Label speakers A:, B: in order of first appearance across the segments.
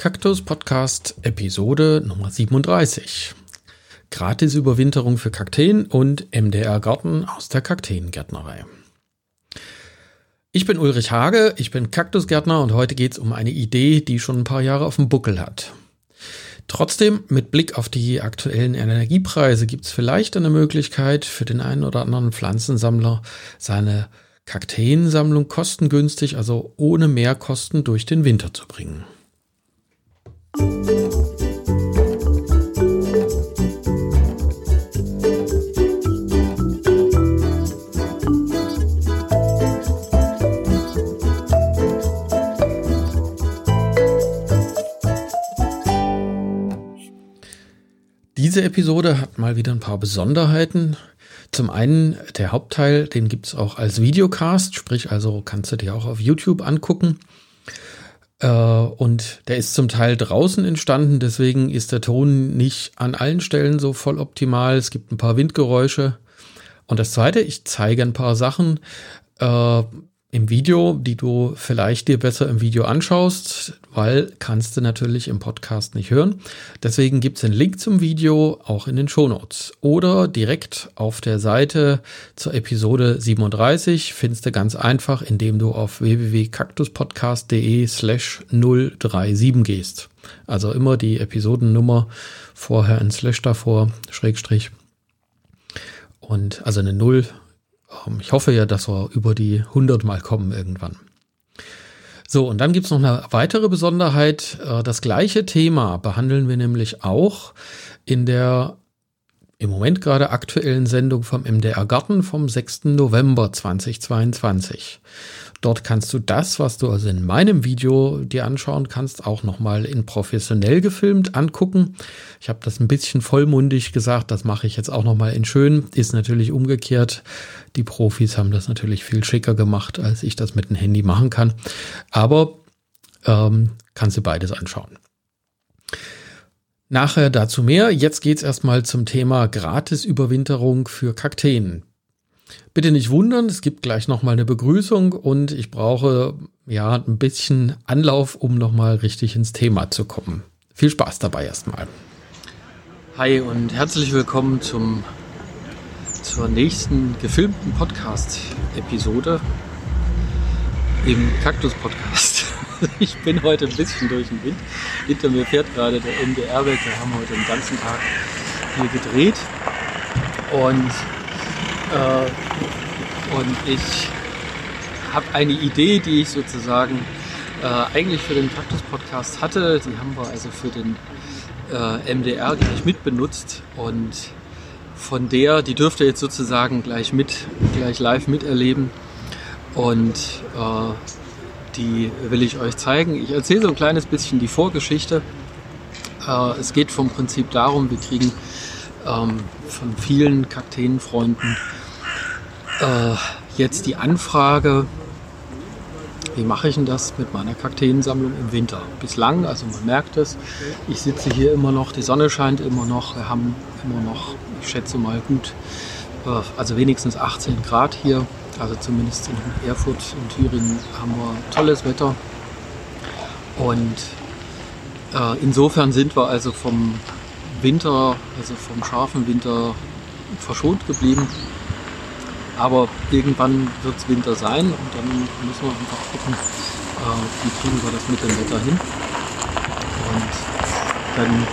A: Kaktus Podcast Episode Nummer 37. Gratis Überwinterung für Kakteen und MDR Garten aus der Kakteengärtnerei. Ich bin Ulrich Hage, ich bin Kaktusgärtner und heute geht es um eine Idee, die schon ein paar Jahre auf dem Buckel hat. Trotzdem, mit Blick auf die aktuellen Energiepreise gibt es vielleicht eine Möglichkeit für den einen oder anderen Pflanzensammler, seine Kakteensammlung kostengünstig, also ohne Mehrkosten durch den Winter zu bringen. Diese Episode hat mal wieder ein paar Besonderheiten. Zum einen der Hauptteil, den gibt es auch als Videocast, sprich also kannst du dir auch auf YouTube angucken. Äh, und der ist zum Teil draußen entstanden, deswegen ist der Ton nicht an allen Stellen so voll optimal. Es gibt ein paar Windgeräusche. Und das zweite, ich zeige ein paar Sachen äh, im Video, die du vielleicht dir besser im Video anschaust, weil kannst du natürlich im Podcast nicht hören. Deswegen gibt es einen Link zum Video auch in den Shownotes oder direkt auf der Seite zur Episode 37 findest du ganz einfach, indem du auf www.kaktuspodcast.de slash 037 gehst. Also immer die Episodennummer vorher ein Slash davor, Schrägstrich. Und also eine Null ähm, ich hoffe ja, dass wir über die 100 mal kommen irgendwann. So, und dann gibt's noch eine weitere Besonderheit. Äh, das gleiche Thema behandeln wir nämlich auch in der im Moment gerade aktuellen Sendung vom MDR Garten vom 6. November 2022. Dort kannst du das, was du also in meinem Video dir anschauen kannst, auch nochmal in professionell gefilmt angucken. Ich habe das ein bisschen vollmundig gesagt, das mache ich jetzt auch nochmal in schön. Ist natürlich umgekehrt. Die Profis haben das natürlich viel schicker gemacht, als ich das mit dem Handy machen kann. Aber ähm, kannst du beides anschauen. Nachher dazu mehr. Jetzt geht's erstmal zum Thema Gratis-Überwinterung für Kakteen. Bitte nicht wundern, es gibt gleich nochmal eine Begrüßung und ich brauche ja ein bisschen Anlauf, um nochmal richtig ins Thema zu kommen. Viel Spaß dabei erstmal. Hi und herzlich willkommen zum, zur nächsten gefilmten Podcast-Episode im Kaktus-Podcast. Ich bin heute ein bisschen durch den Wind. Hinter mir fährt gerade der MDR weg. Wir haben heute den ganzen Tag hier gedreht. Und äh, und ich habe eine Idee, die ich sozusagen äh, eigentlich für den Kaktus-Podcast hatte. Die haben wir also für den äh, MDR gleich mitbenutzt und von der, die dürft ihr jetzt sozusagen gleich mit, gleich live miterleben und äh, die will ich euch zeigen. Ich erzähle so ein kleines bisschen die Vorgeschichte. Äh, es geht vom Prinzip darum, wir kriegen ähm, von vielen Kakteenfreunden äh, jetzt die Anfrage, wie mache ich denn das mit meiner Kakteensammlung im Winter? Bislang, also man merkt es, ich sitze hier immer noch, die Sonne scheint immer noch, wir haben immer noch, ich schätze mal gut, äh, also wenigstens 18 Grad hier, also zumindest in Erfurt und Thüringen haben wir tolles Wetter. Und äh, insofern sind wir also vom Winter, also vom scharfen Winter verschont geblieben. Aber irgendwann wird es Winter sein und dann müssen wir einfach gucken, äh, wie kriegen wir das mit dem Wetter hin. Und dann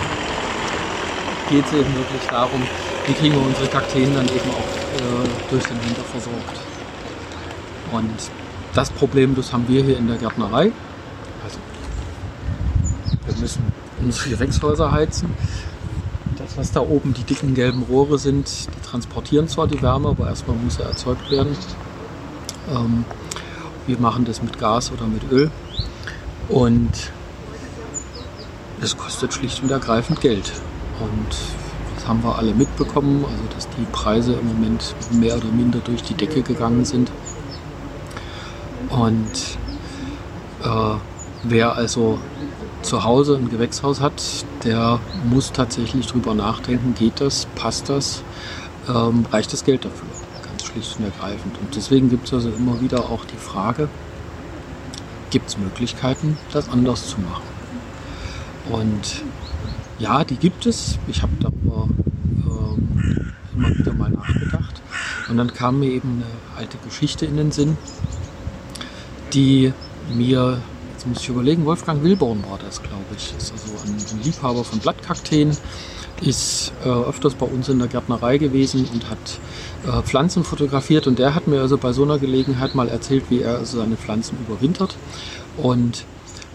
A: geht es eben wirklich darum, wie kriegen wir unsere Kakteen dann eben auch äh, durch den Winter versorgt. Und das Problem, das haben wir hier in der Gärtnerei. Also wir müssen unsere Gewächshäuser heizen das, was da oben die dicken gelben Rohre sind, die transportieren zwar die Wärme, aber erstmal muss er erzeugt werden. Ähm, wir machen das mit Gas oder mit Öl. Und es kostet schlicht und ergreifend Geld. Und das haben wir alle mitbekommen, also dass die Preise im Moment mehr oder minder durch die Decke gegangen sind. Und äh, wer also zu Hause ein Gewächshaus hat, der muss tatsächlich drüber nachdenken, geht das, passt das, ähm, reicht das Geld dafür? Ganz schlicht und ergreifend. Und deswegen gibt es also immer wieder auch die Frage, gibt es Möglichkeiten, das anders zu machen? Und ja, die gibt es. Ich habe darüber ähm, immer wieder mal nachgedacht. Und dann kam mir eben eine alte Geschichte in den Sinn, die mir, jetzt muss ich überlegen, Wolfgang Wilborn war das, glaube ich. Ist also ein, ein Liebhaber von Blattkakteen, ist äh, öfters bei uns in der Gärtnerei gewesen und hat äh, Pflanzen fotografiert. Und der hat mir also bei so einer Gelegenheit mal erzählt, wie er also seine Pflanzen überwintert. Und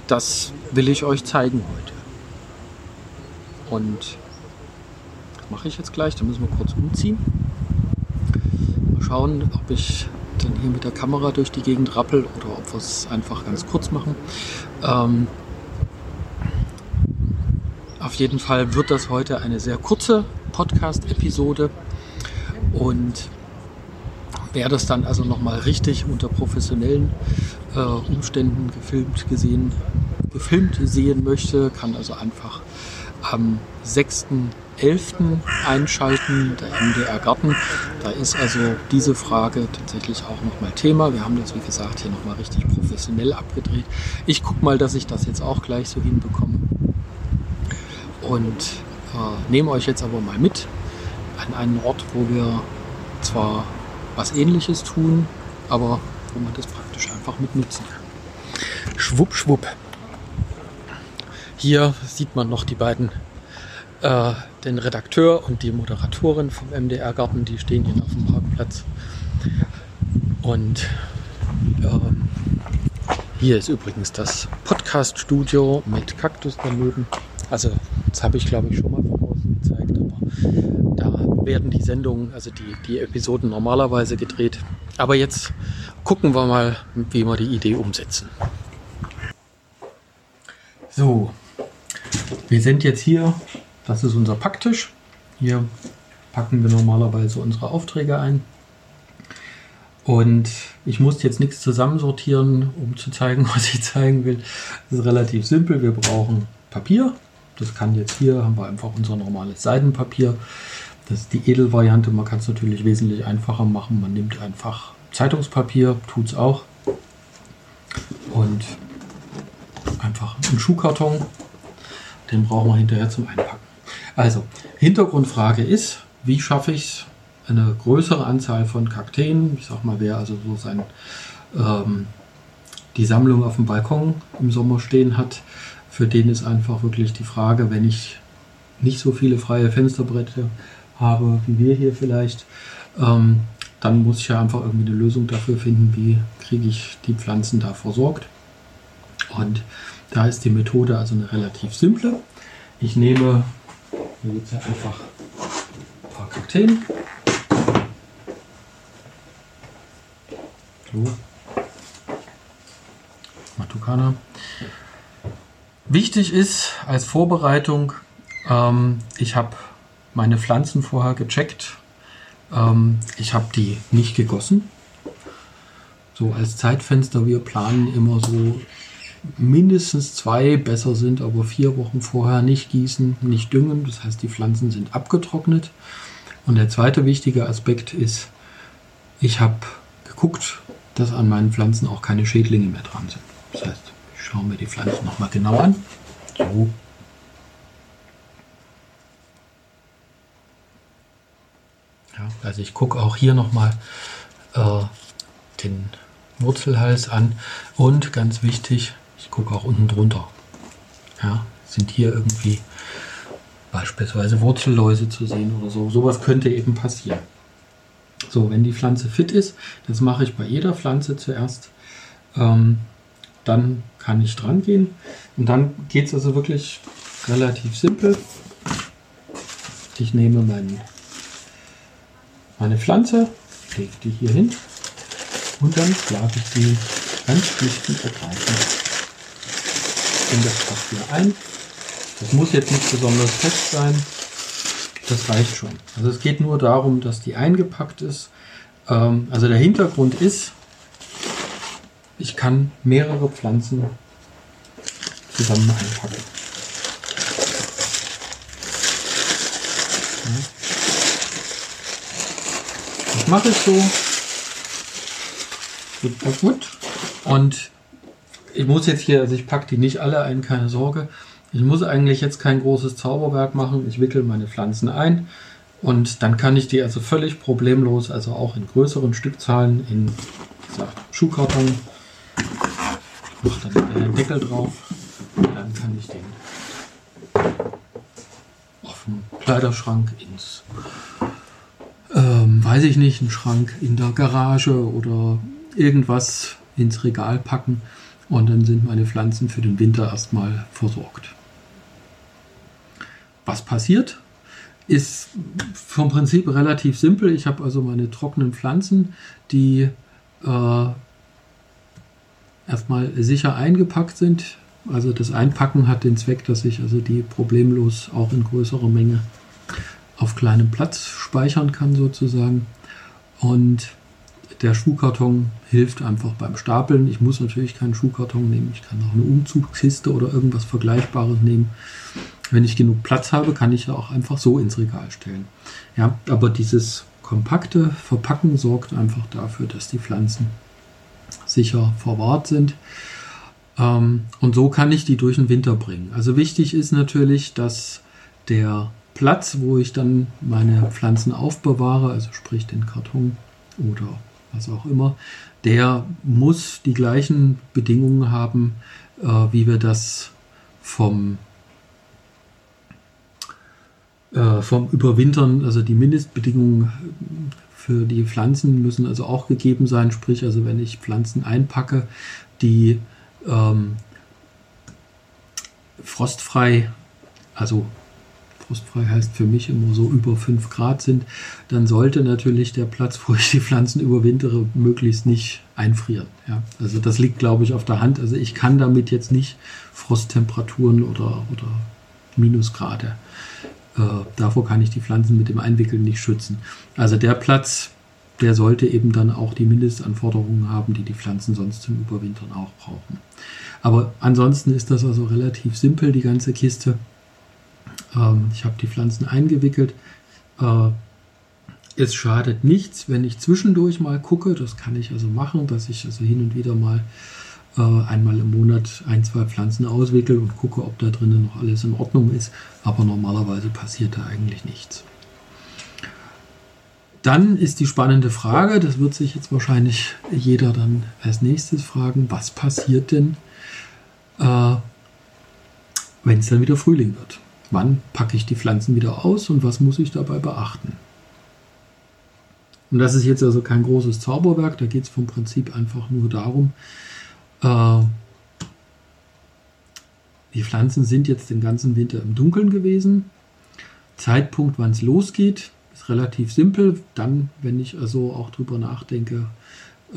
A: das will ich euch zeigen heute. Und mache ich jetzt gleich. Da müssen wir kurz umziehen. Mal schauen, ob ich dann hier mit der Kamera durch die Gegend rappel oder ob wir es einfach ganz kurz machen. Ähm, auf jeden Fall wird das heute eine sehr kurze Podcast-Episode und wer das dann also nochmal richtig unter professionellen äh, Umständen gefilmt gesehen, gefilmt sehen möchte, kann also einfach am 6.11. einschalten, der MDR Garten. Da ist also diese Frage tatsächlich auch nochmal Thema. Wir haben das, wie gesagt, hier nochmal richtig professionell abgedreht. Ich gucke mal, dass ich das jetzt auch gleich so hinbekomme. Und äh, nehme euch jetzt aber mal mit an einen Ort, wo wir zwar was ähnliches tun, aber wo man das praktisch einfach mit nutzen kann. Schwupp, schwupp. Hier sieht man noch die beiden, äh, den Redakteur und die Moderatorin vom MDR Garten, die stehen hier auf dem Parkplatz. Und ähm, hier ist übrigens das Podcast-Studio mit Kaktus daneben. Also, das habe ich glaube ich schon mal von außen gezeigt, aber da werden die Sendungen, also die, die Episoden normalerweise gedreht. Aber jetzt gucken wir mal, wie wir die Idee umsetzen. So, wir sind jetzt hier, das ist unser Packtisch. Hier packen wir normalerweise unsere Aufträge ein. Und ich muss jetzt nichts zusammensortieren, um zu zeigen, was ich zeigen will. Das ist relativ simpel. Wir brauchen Papier. Das kann jetzt hier, haben wir einfach unser normales Seidenpapier. Das ist die Edelvariante. Man kann es natürlich wesentlich einfacher machen. Man nimmt einfach Zeitungspapier, tut es auch. Und einfach einen Schuhkarton den brauchen wir hinterher zum Einpacken. Also, Hintergrundfrage ist, wie schaffe ich es, eine größere Anzahl von Kakteen, ich sag mal, wer also so sein, ähm, die Sammlung auf dem Balkon im Sommer stehen hat, für den ist einfach wirklich die Frage, wenn ich nicht so viele freie Fensterbretter habe, wie wir hier vielleicht, ähm, dann muss ich ja einfach irgendwie eine Lösung dafür finden, wie kriege ich die Pflanzen da versorgt. Und da ist die Methode also eine relativ simple. Ich nehme jetzt einfach ein paar Kakteen. So. Matukana. Wichtig ist als Vorbereitung, ähm, ich habe meine Pflanzen vorher gecheckt. Ähm, ich habe die nicht gegossen. So als Zeitfenster, wir planen immer so mindestens zwei, besser sind aber vier Wochen vorher nicht gießen, nicht düngen. Das heißt, die Pflanzen sind abgetrocknet. Und der zweite wichtige Aspekt ist, ich habe geguckt, dass an meinen Pflanzen auch keine Schädlinge mehr dran sind. Das heißt, ich schaue mir die Pflanzen nochmal genau an. So. Ja, also ich gucke auch hier nochmal äh, den Wurzelhals an und ganz wichtig, ich gucke auch unten drunter. Ja, sind hier irgendwie beispielsweise Wurzelläuse zu sehen oder so. Sowas könnte eben passieren. So, wenn die Pflanze fit ist, das mache ich bei jeder Pflanze zuerst, ähm, dann kann ich dran gehen. Und dann geht es also wirklich relativ simpel. Ich nehme mein, meine Pflanze, lege die hier hin und dann schlage ich sie ganz schlicht und ergreifend in das Papier ein. Das muss jetzt nicht besonders fest sein. Das reicht schon. Also es geht nur darum, dass die eingepackt ist. Ähm, also der Hintergrund ist, ich kann mehrere Pflanzen zusammen einpacken. Das mache ich so. Gut, gut. Und ich muss jetzt hier, also ich packe die nicht alle ein, keine Sorge, Ich muss eigentlich jetzt kein großes Zauberwerk machen. Ich wickel meine Pflanzen ein. Und dann kann ich die also völlig problemlos, also auch in größeren Stückzahlen, in gesagt, Schuhkarton, mache dann den Deckel drauf. Und dann kann ich den auf dem Kleiderschrank ins, ähm, weiß ich nicht, einen Schrank in der Garage oder irgendwas ins Regal packen und dann sind meine Pflanzen für den Winter erstmal versorgt. Was passiert? Ist vom Prinzip relativ simpel. Ich habe also meine trockenen Pflanzen, die äh, erstmal sicher eingepackt sind. Also das Einpacken hat den Zweck, dass ich also die problemlos auch in größerer Menge auf kleinem Platz speichern kann sozusagen. Und der Schuhkarton hilft einfach beim Stapeln. Ich muss natürlich keinen Schuhkarton nehmen. Ich kann auch eine Umzugskiste oder irgendwas Vergleichbares nehmen. Wenn ich genug Platz habe, kann ich ja auch einfach so ins Regal stellen. Ja, aber dieses kompakte Verpacken sorgt einfach dafür, dass die Pflanzen sicher verwahrt sind. Ähm, und so kann ich die durch den Winter bringen. Also wichtig ist natürlich, dass der Platz, wo ich dann meine Pflanzen aufbewahre, also sprich den Karton oder was auch immer, der muss die gleichen Bedingungen haben, äh, wie wir das vom, äh, vom Überwintern, also die Mindestbedingungen für die Pflanzen müssen also auch gegeben sein. Sprich, also wenn ich Pflanzen einpacke, die ähm, frostfrei, also frostfrei heißt für mich immer so über 5 Grad sind, dann sollte natürlich der Platz, wo ich die Pflanzen überwintere, möglichst nicht einfrieren. Ja? Also das liegt, glaube ich, auf der Hand. Also ich kann damit jetzt nicht Frosttemperaturen oder, oder Minusgrade äh, davor kann ich die Pflanzen mit dem Einwickeln nicht schützen. Also der Platz, der sollte eben dann auch die Mindestanforderungen haben, die die Pflanzen sonst zum Überwintern auch brauchen. Aber ansonsten ist das also relativ simpel, die ganze Kiste. Ähm, ich habe die Pflanzen eingewickelt. Äh, es schadet nichts, wenn ich zwischendurch mal gucke. Das kann ich also machen, dass ich also hin und wieder mal äh, einmal im Monat ein, zwei Pflanzen auswickel und gucke, ob da drinnen noch alles in Ordnung ist. Aber normalerweise passiert da eigentlich nichts. Dann ist die spannende Frage, das wird sich jetzt wahrscheinlich jeder dann als nächstes fragen, was passiert denn, äh, wenn es dann wieder Frühling wird? Wann packe ich die Pflanzen wieder aus und was muss ich dabei beachten? Und das ist jetzt also kein großes Zauberwerk, da geht es vom Prinzip einfach nur darum, äh, die Pflanzen sind jetzt den ganzen Winter im Dunkeln gewesen. Zeitpunkt, wann es losgeht, ist relativ simpel. Dann, wenn ich also auch drüber nachdenke,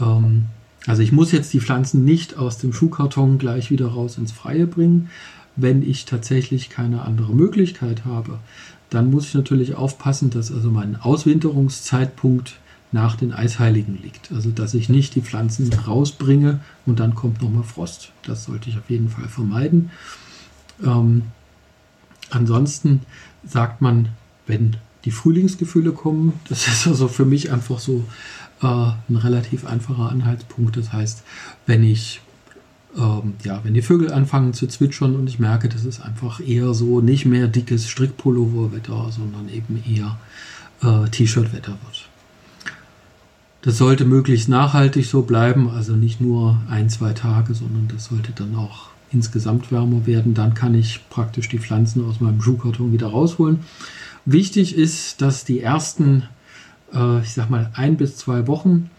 A: ähm, also ich muss jetzt die Pflanzen nicht aus dem Schuhkarton gleich wieder raus ins Freie bringen. Wenn ich tatsächlich keine andere Möglichkeit habe, dann muss ich natürlich aufpassen, dass also mein Auswinterungszeitpunkt nach den Eisheiligen liegt. Also dass ich nicht die Pflanzen rausbringe und dann kommt nochmal Frost. Das sollte ich auf jeden Fall vermeiden. Ähm, ansonsten sagt man, wenn die Frühlingsgefühle kommen, das ist also für mich einfach so äh, ein relativ einfacher Anhaltspunkt. Das heißt, wenn ich ähm, ja, wenn die Vögel anfangen zu zwitschern und ich merke, das ist einfach eher so nicht mehr dickes Strickpulloverwetter, sondern eben eher äh, T-Shirt-Wetter wird. Das sollte möglichst nachhaltig so bleiben, also nicht nur ein, zwei Tage, sondern das sollte dann auch insgesamt wärmer werden. Dann kann ich praktisch die Pflanzen aus meinem Schuhkarton wieder rausholen. Wichtig ist, dass die ersten, äh, ich sag mal, ein bis zwei Wochen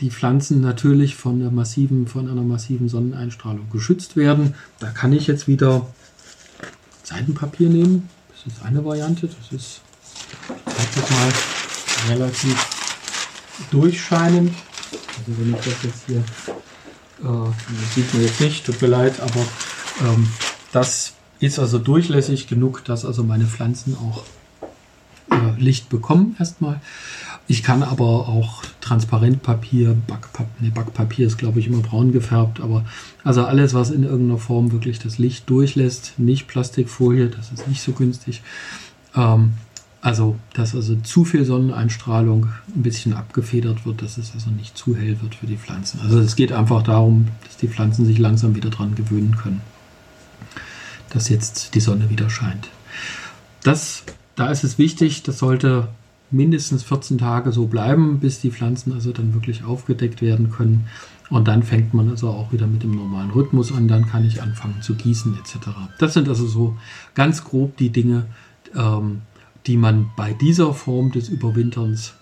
A: die Pflanzen natürlich von, der massiven, von einer massiven Sonneneinstrahlung geschützt werden. Da kann ich jetzt wieder Seitenpapier nehmen. Das ist eine Variante. Das ist, das mal, relativ durchscheinend. Also wenn ich das jetzt hier, äh, das sieht man jetzt nicht, tut mir leid, aber ähm, das ist also durchlässig genug, dass also meine Pflanzen auch äh, Licht bekommen erstmal. Ich kann aber auch Transparentpapier, Backpapier, nee, Backpapier ist glaube ich immer braun gefärbt, aber also alles, was in irgendeiner Form wirklich das Licht durchlässt, nicht Plastikfolie, das ist nicht so günstig. Ähm, also, dass also zu viel Sonneneinstrahlung ein bisschen abgefedert wird, dass es also nicht zu hell wird für die Pflanzen. Also es geht einfach darum, dass die Pflanzen sich langsam wieder dran gewöhnen können. dass jetzt die Sonne wieder scheint. Das, da ist es wichtig, das sollte mindestens 14 Tage so bleiben, bis die Pflanzen also dann wirklich aufgedeckt werden können. Und dann fängt man also auch wieder mit dem normalen Rhythmus an. Dann kann ich anfangen zu gießen etc. Das sind also so ganz grob die Dinge, ähm, die man bei dieser Form des Überwinterns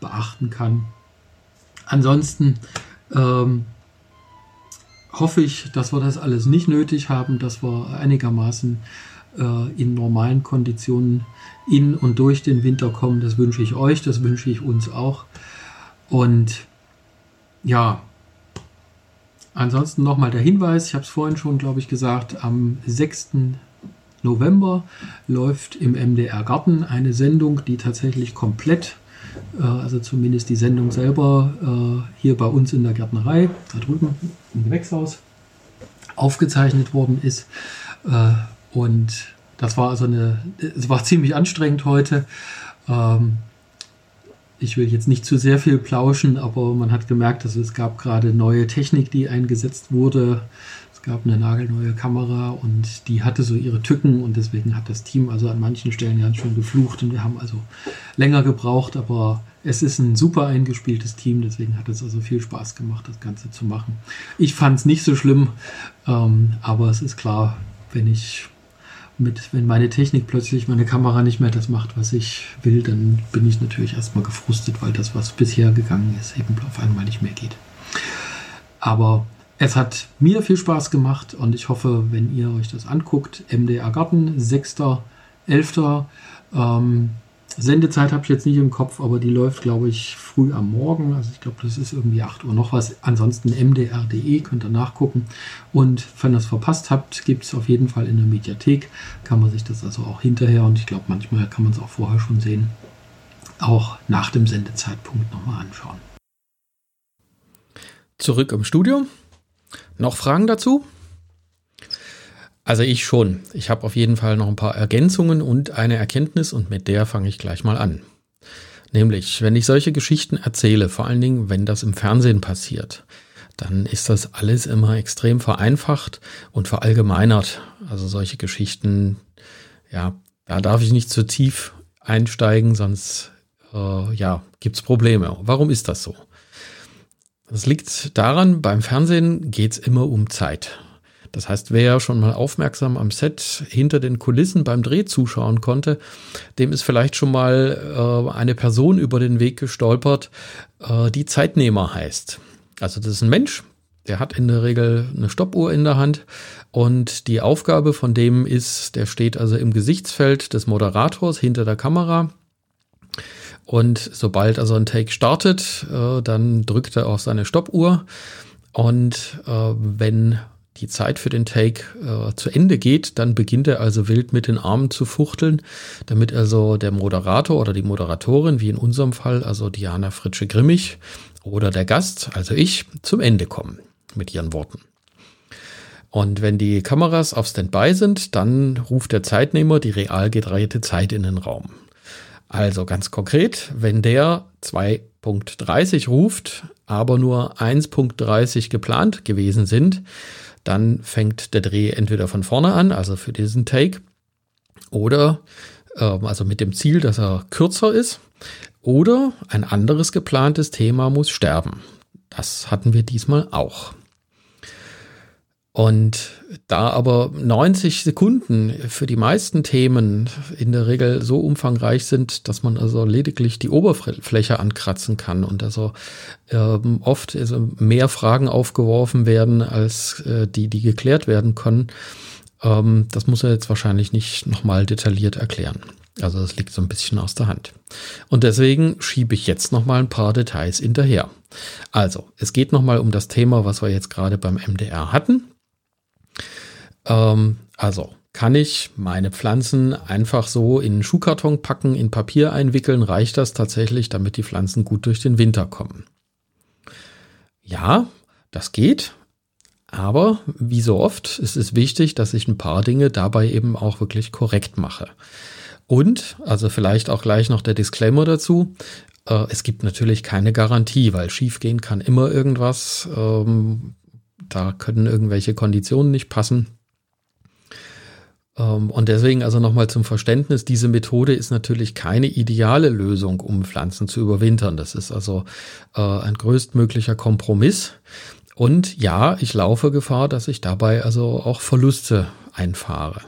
A: beachten kann. Ansonsten ähm, hoffe ich, dass wir das alles nicht nötig haben, dass wir einigermaßen in normalen Konditionen in und durch den Winter kommen. Das wünsche ich euch, das wünsche ich uns auch. Und ja, ansonsten nochmal der Hinweis, ich habe es vorhin schon, glaube ich, gesagt, am 6. November läuft im MDR Garten eine Sendung, die tatsächlich komplett, äh, also zumindest die Sendung selber, äh, hier bei uns in der Gärtnerei, da drüben im Gewächshaus, aufgezeichnet worden ist. Äh, und das war also eine, es war ziemlich anstrengend heute. Ähm, ich will jetzt nicht zu sehr viel plauschen, aber man hat gemerkt, dass es gab gerade neue Technik, die eingesetzt wurde. Es gab eine nagelneue Kamera und die hatte so ihre Tücken und deswegen hat das Team also an manchen Stellen ganz schön geflucht und wir haben also länger gebraucht, aber es ist ein super eingespieltes Team, deswegen hat es also viel Spaß gemacht, das Ganze zu machen. Ich fand es nicht so schlimm, ähm, aber es ist klar, wenn ich mit, wenn meine Technik plötzlich meine Kamera nicht mehr das macht, was ich will, dann bin ich natürlich erstmal gefrustet, weil das, was bisher gegangen ist, eben auf einmal nicht mehr geht. Aber es hat mir viel Spaß gemacht und ich hoffe, wenn ihr euch das anguckt, MDR Garten, 6.11. Ähm, Sendezeit habe ich jetzt nicht im Kopf, aber die läuft, glaube ich, früh am Morgen. Also ich glaube, das ist irgendwie 8 Uhr noch was. Ansonsten mdr.de könnt ihr nachgucken. Und wenn ihr es verpasst habt, gibt es auf jeden Fall in der Mediathek. Kann man sich das also auch hinterher und ich glaube, manchmal kann man es auch vorher schon sehen. Auch nach dem Sendezeitpunkt nochmal anschauen.
B: Zurück im Studio. Noch Fragen dazu? Also ich schon. Ich habe auf jeden Fall noch ein paar Ergänzungen und eine Erkenntnis und mit der fange ich gleich mal an. Nämlich, wenn ich solche Geschichten erzähle, vor allen Dingen, wenn das im Fernsehen passiert, dann ist das alles immer extrem vereinfacht und verallgemeinert. Also solche Geschichten, ja, da darf ich nicht zu tief einsteigen, sonst äh, ja, gibt's Probleme. Warum ist das so? Das liegt daran, beim Fernsehen geht's immer um Zeit. Das heißt, wer schon mal aufmerksam am Set hinter den Kulissen beim Dreh zuschauen konnte, dem ist vielleicht schon mal äh, eine Person über den Weg gestolpert, äh, die Zeitnehmer heißt. Also das ist ein Mensch, der hat in der Regel eine Stoppuhr in der Hand und die Aufgabe von dem ist, der steht also im Gesichtsfeld des Moderators hinter der Kamera. Und sobald also ein Take startet, äh, dann drückt er auf seine Stoppuhr. Und äh, wenn die Zeit für den Take äh, zu Ende geht, dann beginnt er also wild mit den Armen zu fuchteln, damit also der Moderator oder die Moderatorin, wie in unserem Fall, also Diana Fritsche-Grimmig oder der Gast, also ich, zum Ende kommen mit ihren Worten. Und wenn die Kameras auf Standby sind, dann ruft der Zeitnehmer die real gedrehte Zeit in den Raum. Also ganz konkret, wenn der 2.30 ruft, aber nur 1.30 geplant gewesen sind, dann fängt der Dreh entweder von vorne an, also für diesen Take, oder äh, also mit dem Ziel, dass er kürzer ist, oder ein anderes geplantes Thema muss sterben. Das hatten wir diesmal auch. Und da aber 90 Sekunden für die meisten Themen in der Regel so umfangreich sind, dass man also lediglich die Oberfläche ankratzen kann und also ähm, oft also mehr Fragen aufgeworfen werden, als äh, die, die geklärt werden können, ähm, das muss er jetzt wahrscheinlich nicht nochmal detailliert erklären. Also das liegt so ein bisschen aus der Hand. Und deswegen schiebe ich jetzt nochmal ein paar Details hinterher. Also, es geht nochmal um das Thema, was wir jetzt gerade beim MDR hatten. Ähm, also kann ich meine Pflanzen einfach so in einen Schuhkarton packen, in Papier einwickeln, reicht das tatsächlich, damit die Pflanzen gut durch den Winter kommen? Ja, das geht. Aber wie so oft ist es wichtig, dass ich ein paar Dinge dabei eben auch wirklich korrekt mache. Und, also vielleicht auch gleich noch der Disclaimer dazu, äh, es gibt natürlich keine Garantie, weil schiefgehen kann immer irgendwas. Ähm, da können irgendwelche Konditionen nicht passen. Ähm, und deswegen also nochmal zum Verständnis, diese Methode ist natürlich keine ideale Lösung, um Pflanzen zu überwintern. Das ist also äh, ein größtmöglicher Kompromiss. Und ja, ich laufe Gefahr, dass ich dabei also auch Verluste einfahre.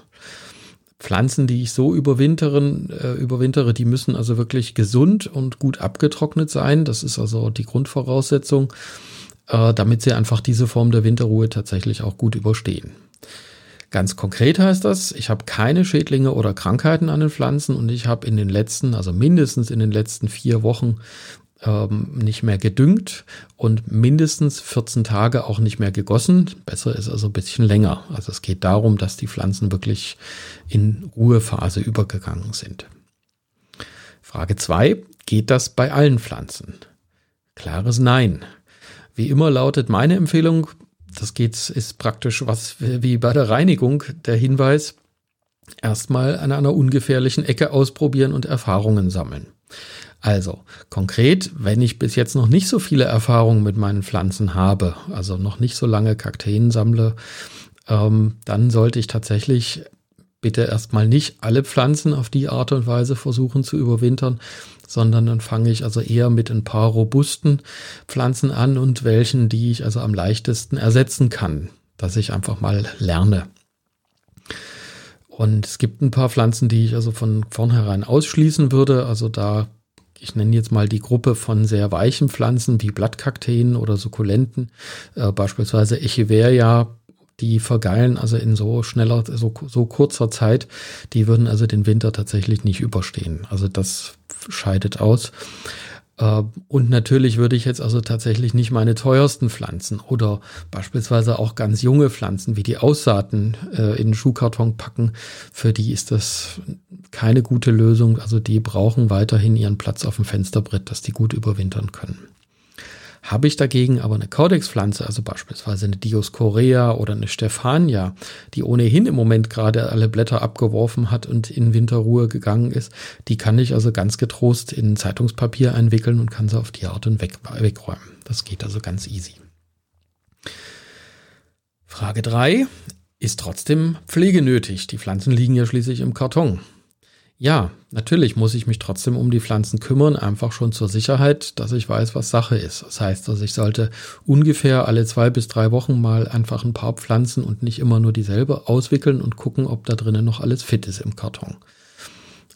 B: Pflanzen, die ich so überwinteren, äh, überwintere, die müssen also wirklich gesund und gut abgetrocknet sein. Das ist also die Grundvoraussetzung, äh, damit sie einfach diese Form der Winterruhe tatsächlich auch gut überstehen. Ganz konkret heißt das, ich habe keine Schädlinge oder Krankheiten an den Pflanzen und ich habe in den letzten, also mindestens in den letzten vier Wochen ähm, nicht mehr gedüngt und mindestens 14 Tage auch nicht mehr gegossen. Besser ist also ein bisschen länger. Also es geht darum, dass die Pflanzen wirklich in Ruhephase übergegangen sind. Frage zwei: Geht das bei allen Pflanzen? Klares Nein. Wie immer lautet meine Empfehlung, das geht, ist praktisch was wie bei der Reinigung der Hinweis, erstmal an einer ungefährlichen Ecke ausprobieren und Erfahrungen sammeln. Also konkret, wenn ich bis jetzt noch nicht so viele Erfahrungen mit meinen Pflanzen habe, also noch nicht so lange Kakteen sammle, ähm, dann sollte ich tatsächlich bitte erstmal nicht alle Pflanzen auf die Art und Weise versuchen zu überwintern, sondern dann fange ich also eher mit ein paar robusten Pflanzen an und welchen, die ich also am leichtesten ersetzen kann, dass ich einfach mal lerne. Und es gibt ein paar Pflanzen, die ich also von vornherein ausschließen würde. Also da ich nenne jetzt mal die Gruppe von sehr weichen Pflanzen wie Blattkakteen oder Sukkulenten, äh, beispielsweise Echeveria, die vergeilen also in so schneller, so, so kurzer Zeit, die würden also den Winter tatsächlich nicht überstehen. Also das scheidet aus. Äh, und natürlich würde ich jetzt also tatsächlich nicht meine teuersten Pflanzen oder beispielsweise auch ganz junge Pflanzen wie die Aussaaten äh, in den Schuhkarton packen. Für die ist das keine gute Lösung. Also die brauchen weiterhin ihren Platz auf dem Fensterbrett, dass die gut überwintern können. Habe ich dagegen aber eine Caudex-Pflanze, also beispielsweise eine Dioscorea oder eine Stephania, die ohnehin im Moment gerade alle Blätter abgeworfen hat und in Winterruhe gegangen ist, die kann ich also ganz getrost in Zeitungspapier einwickeln und kann sie auf die Art und weg, wegräumen. Das geht also ganz easy. Frage drei: Ist trotzdem Pflege nötig? Die Pflanzen liegen ja schließlich im Karton. Ja, natürlich muss ich mich trotzdem um die Pflanzen kümmern, einfach schon zur Sicherheit, dass ich weiß, was Sache ist. Das heißt, dass ich sollte ungefähr alle zwei bis drei Wochen mal einfach ein paar Pflanzen und nicht immer nur dieselbe auswickeln und gucken, ob da drinnen noch alles fit ist im Karton.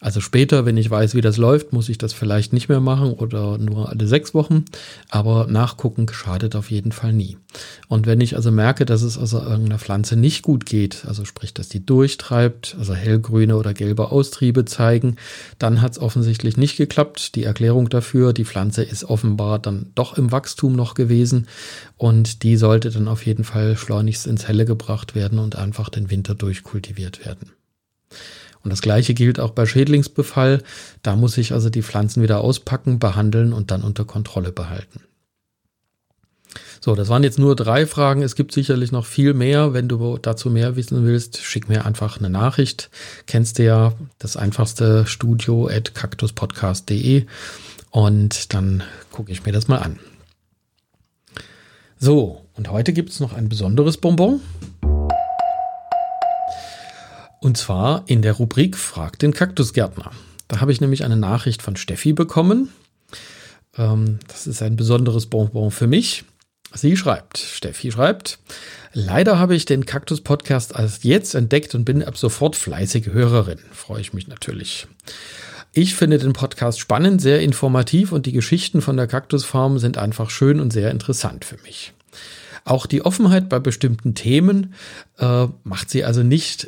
B: Also später, wenn ich weiß, wie das läuft, muss ich das vielleicht nicht mehr machen oder nur alle sechs Wochen. Aber nachgucken schadet auf jeden Fall nie. Und wenn ich also merke, dass es also irgendeiner Pflanze nicht gut geht, also sprich, dass die durchtreibt, also hellgrüne oder gelbe Austriebe zeigen, dann hat es offensichtlich nicht geklappt. Die Erklärung dafür, die Pflanze ist offenbar dann doch im Wachstum noch gewesen und die sollte dann auf jeden Fall schleunigst ins Helle gebracht werden und einfach den Winter durchkultiviert werden. Und das gleiche gilt auch bei Schädlingsbefall. Da muss ich also die Pflanzen wieder auspacken, behandeln und dann unter Kontrolle behalten. So, das waren jetzt nur drei Fragen. Es gibt sicherlich noch viel mehr. Wenn du dazu mehr wissen willst, schick mir einfach eine Nachricht. Kennst du ja das einfachste Studio at cactuspodcast.de und dann gucke ich mir das mal an. So, und heute gibt es noch ein besonderes Bonbon. Und zwar in der Rubrik Frag den Kaktusgärtner. Da habe ich nämlich eine Nachricht von Steffi bekommen. Ähm, das ist ein besonderes Bonbon für mich. Sie schreibt, Steffi schreibt, leider habe ich den Kaktus-Podcast erst jetzt entdeckt und bin ab sofort fleißige Hörerin. Freue ich mich natürlich. Ich finde den Podcast spannend, sehr informativ und die Geschichten von der Kaktusfarm sind einfach schön und sehr interessant für mich. Auch die Offenheit bei bestimmten Themen äh, macht sie also nicht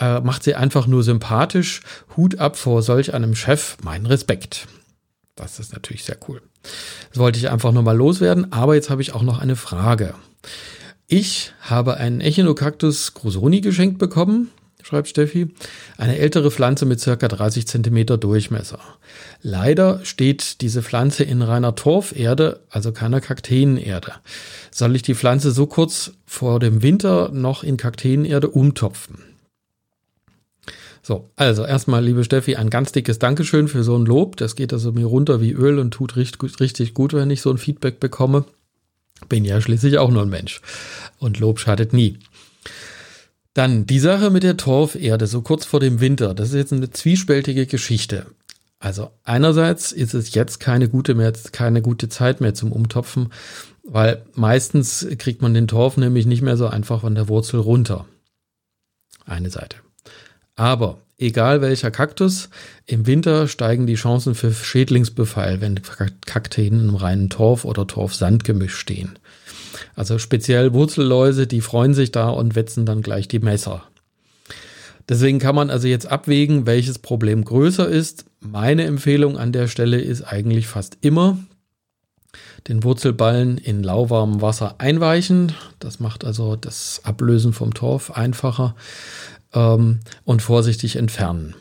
B: äh, macht sie einfach nur sympathisch. Hut ab vor solch einem Chef, mein Respekt. Das ist natürlich sehr cool. Das wollte ich einfach nur mal loswerden, aber jetzt habe ich auch noch eine Frage. Ich habe einen Echinocactus grusoni geschenkt bekommen, schreibt Steffi. Eine ältere Pflanze mit circa 30 Zentimeter Durchmesser. Leider steht diese Pflanze in reiner Torferde, also keiner Kakteenerde. Soll ich die Pflanze so kurz vor dem Winter noch in Kakteenerde umtopfen? So, also erstmal, liebe Steffi, ein ganz dickes Dankeschön für so ein Lob. Das geht also mir runter wie Öl und tut richtig, richtig gut, wenn ich so ein Feedback bekomme. Bin ja schließlich auch nur ein Mensch. Und Lob schadet nie. Dann die Sache mit der Torferde, so kurz vor dem Winter. Das ist jetzt eine zwiespältige Geschichte. Also einerseits ist es jetzt keine gute mehr, keine gute Zeit mehr zum Umtopfen, weil meistens kriegt man den Torf nämlich nicht mehr so einfach von der Wurzel runter. Eine Seite. Aber egal welcher Kaktus, im Winter steigen die Chancen für Schädlingsbefall, wenn Kakteen im reinen Torf- oder Torf-Sandgemisch stehen. Also speziell Wurzelläuse, die freuen sich da und wetzen dann gleich die Messer. Deswegen kann man also jetzt abwägen, welches Problem größer ist. Meine Empfehlung an der Stelle ist eigentlich fast immer, den Wurzelballen in lauwarmem Wasser einweichen. Das macht also das Ablösen vom Torf einfacher ähm, und vorsichtig entfernen.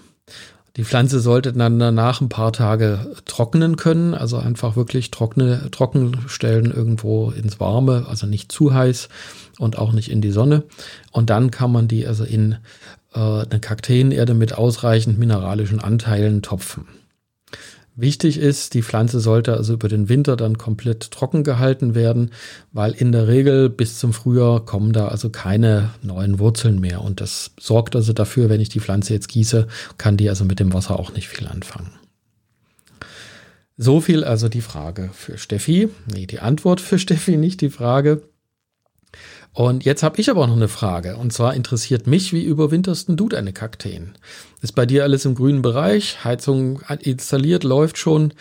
B: Die Pflanze sollte dann danach ein paar Tage trocknen können, also einfach wirklich trockene, trocken stellen irgendwo ins Warme, also nicht zu heiß und auch nicht in die Sonne. Und dann kann man die also in äh, eine Kakteenerde mit ausreichend mineralischen Anteilen topfen. Wichtig ist, die Pflanze sollte also über den Winter dann komplett trocken gehalten werden, weil in der Regel bis zum Frühjahr kommen da also keine neuen Wurzeln mehr. Und das sorgt also dafür, wenn ich die Pflanze jetzt gieße, kann die also mit dem Wasser auch nicht viel anfangen. So viel also die Frage für Steffi. Nee, die Antwort für Steffi, nicht die Frage. Und jetzt habe ich aber noch eine Frage. Und zwar interessiert mich, wie überwinterst du deine Kakteen? Ist bei dir alles im grünen Bereich? Heizung installiert, läuft schon?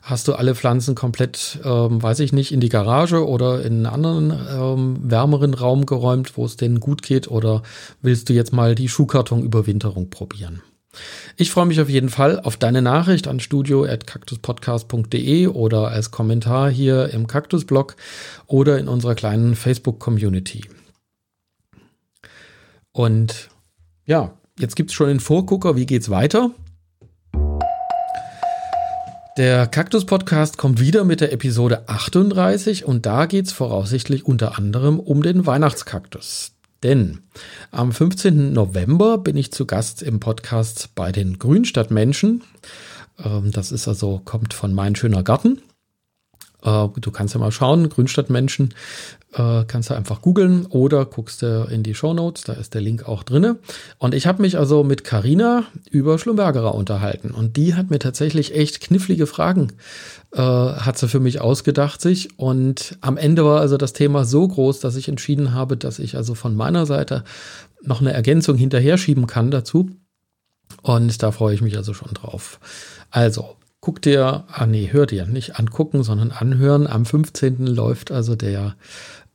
B: Hast du alle Pflanzen komplett, ähm, weiß ich nicht, in die Garage oder in einen anderen ähm, wärmeren Raum geräumt, wo es denen gut geht? Oder willst du jetzt mal die Schuhkarton-Überwinterung probieren? Ich freue mich auf jeden Fall auf deine Nachricht an studio.kaktuspodcast.de oder als Kommentar hier im Kaktusblog oder in unserer kleinen Facebook-Community. Und ja, jetzt gibt es schon den Vorgucker, wie geht's weiter? Der Kaktus Podcast kommt wieder mit der Episode 38 und da geht es voraussichtlich unter anderem um den Weihnachtskaktus. Denn am 15. November bin ich zu Gast im Podcast bei den Grünstadtmenschen. Ähm, das ist also, kommt von Mein schöner Garten. Äh, du kannst ja mal schauen, Grünstadtmenschen, äh, kannst du einfach googeln oder guckst du in die Show Notes, da ist der Link auch drinne. Und ich habe mich also mit Karina über Schlumbergerer unterhalten und die hat mir tatsächlich echt knifflige Fragen äh, hat sie für mich ausgedacht sich und am Ende war also das Thema so groß, dass ich entschieden habe, dass ich also von meiner Seite noch eine Ergänzung hinterher schieben kann dazu. Und da freue ich mich also schon drauf. Also, guck dir, ah nee, hör dir, nicht angucken, sondern anhören. Am 15. läuft also der,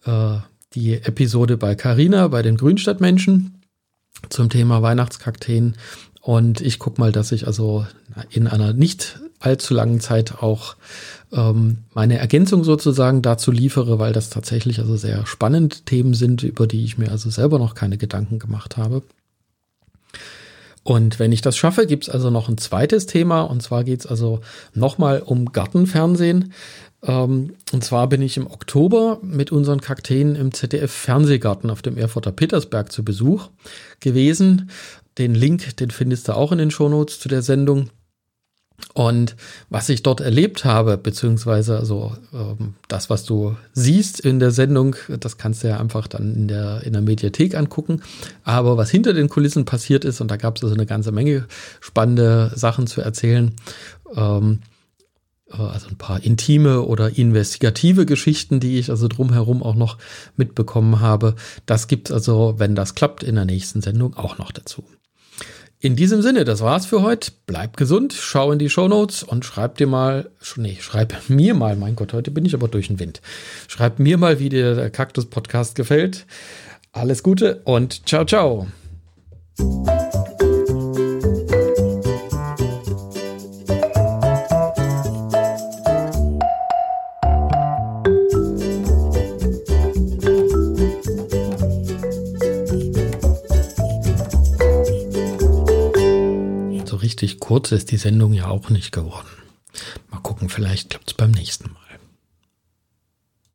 B: äh, die Episode bei Carina, bei den Grünstadtmenschen zum Thema Weihnachtskakteen. Und ich guck mal, dass ich also in einer nicht allzu langen Zeit auch ähm, meine Ergänzung sozusagen dazu liefere, weil das tatsächlich also sehr spannende Themen sind, über die ich mir also selber noch keine Gedanken gemacht habe. Und wenn ich das schaffe, gibt's also noch ein zweites Thema. Und zwar geht's also nochmal um Gartenfernsehen. Ähm, und zwar bin ich im Oktober mit unseren Kakteen im ZDF Fernsehgarten auf dem Erfurter Petersberg zu Besuch gewesen. Den Link, den findest du auch in den Shownotes zu der Sendung. Und was ich dort erlebt habe, beziehungsweise also ähm, das, was du siehst in der Sendung, das kannst du ja einfach dann in der, in der Mediathek angucken. Aber was hinter den Kulissen passiert ist, und da gab es also eine ganze Menge spannende Sachen zu erzählen, ähm, äh, also ein paar intime oder investigative Geschichten, die ich also drumherum auch noch mitbekommen habe. Das gibt es also, wenn das klappt, in der nächsten Sendung auch noch dazu. In diesem Sinne, das war's für heute. Bleib gesund, schau in die Show Notes und schreib dir mal, nee, schreib mir mal, mein Gott, heute bin ich aber durch den Wind. Schreib mir mal, wie dir der Kaktus Podcast gefällt. Alles Gute und ciao, ciao. Kurz ist die Sendung ja auch nicht geworden. Mal gucken, vielleicht klappt es beim nächsten Mal.